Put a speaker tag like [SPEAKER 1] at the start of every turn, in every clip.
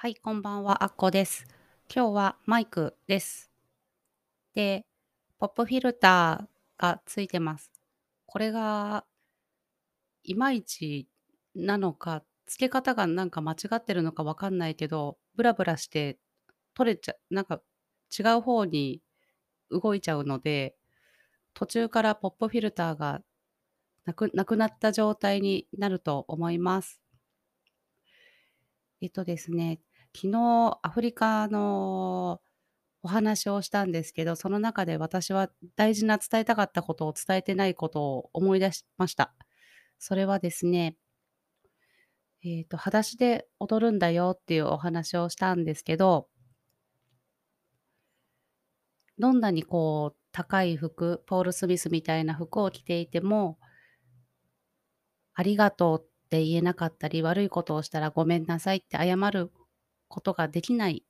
[SPEAKER 1] はい、こんばんは、あっこです。今日はマイクです。で、ポップフィルターがついてます。これがいまいちなのか、付け方がなんか間違ってるのかわかんないけど、ブラブラして取れちゃなんか違う方に動いちゃうので、途中からポップフィルターがなくなくなった状態になると思います。えっとですね、昨日アフリカのお話をしたんですけど、その中で私は大事な伝えたかったことを伝えてないことを思い出しました。それはですね、えっと、裸足で踊るんだよっていうお話をしたんですけど、どんなにこう高い服、ポール・スミスみたいな服を着ていても、ありがとうって言えなかったり、悪いことをしたらごめんなさいって謝ることができない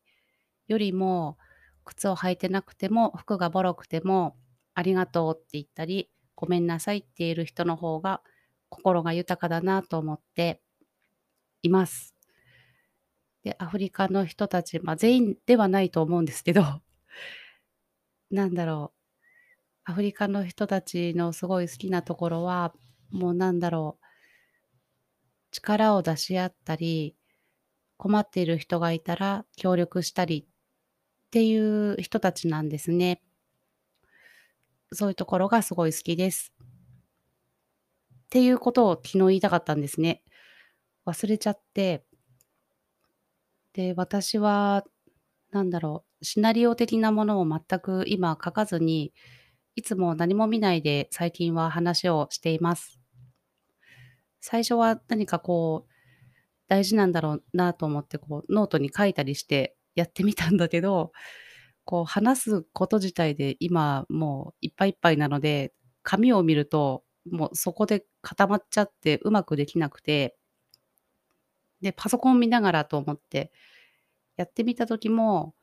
[SPEAKER 1] よりも、靴を履いてなくても、服がボロくても、ありがとうって言ったり、ごめんなさいって言える人の方が心が豊かだなと思っています。で、アフリカの人たち、まあ、全員ではないと思うんですけど、なんだろう、アフリカの人たちのすごい好きなところは、もうなんだろう、力を出し合ったり、困っている人がいたら協力したりっていう人たちなんですね。そういうところがすごい好きです。っていうことを昨日言いたかったんですね。忘れちゃって。で、私は、なんだろう、シナリオ的なものを全く今書かずに、いつも何も見ないで最近は話をしています。最初は何かこう、大事なんだろうなと思って、こう、ノートに書いたりしてやってみたんだけど、こう、話すこと自体で今もういっぱいいっぱいなので、紙を見ると、もうそこで固まっちゃってうまくできなくて、で、パソコン見ながらと思ってやってみた時も、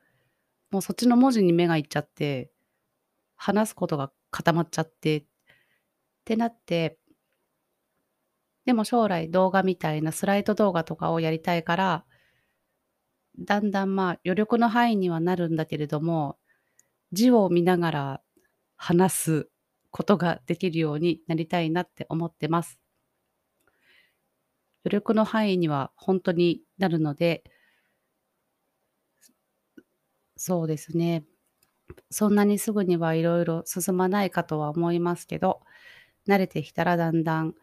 [SPEAKER 1] もうそっちの文字に目がいっちゃって、話すことが固まっちゃってってなって、でも将来動画みたいなスライド動画とかをやりたいから、だんだんまあ余力の範囲にはなるんだけれども、字を見ながら話すことができるようになりたいなって思ってます。余力の範囲には本当になるので、そうですね。そんなにすぐにはいろいろ進まないかとは思いますけど、慣れてきたらだんだん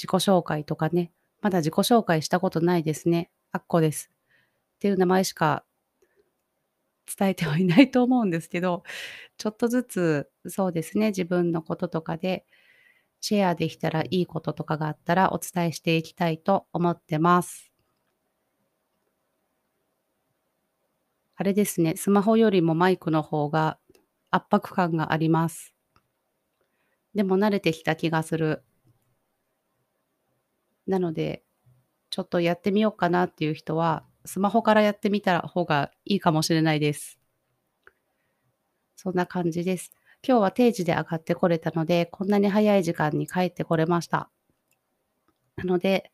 [SPEAKER 1] 自己紹介とかね、まだ自己紹介したことないですね。あっこです。っていう名前しか伝えてはいないと思うんですけど、ちょっとずつ、そうですね、自分のこととかでシェアできたらいいこととかがあったらお伝えしていきたいと思ってます。あれですね、スマホよりもマイクの方が圧迫感があります。でも慣れてきた気がする。なので、ちょっとやってみようかなっていう人は、スマホからやってみた方がいいかもしれないです。そんな感じです。今日は定時で上がってこれたので、こんなに早い時間に帰ってこれました。なので、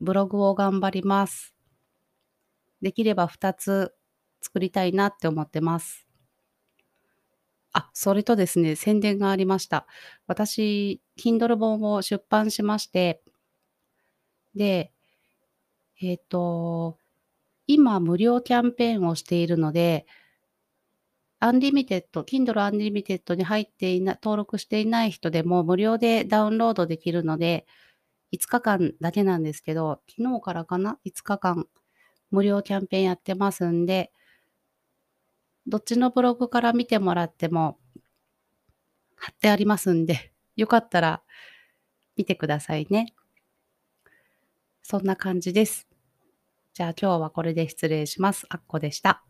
[SPEAKER 1] ブログを頑張ります。できれば2つ作りたいなって思ってます。あ、それとですね、宣伝がありました。私、Kindle 本を出版しまして、で、えっ、ー、と、今無料キャンペーンをしているので、アンリミテッド、Kindle アンリミテッドに入っていな、登録していない人でも無料でダウンロードできるので、5日間だけなんですけど、昨日からかな ?5 日間無料キャンペーンやってますんで、どっちのブログから見てもらっても貼ってありますんで、よかったら見てくださいね。そんな感じです。じゃあ今日はこれで失礼します。あっこでした。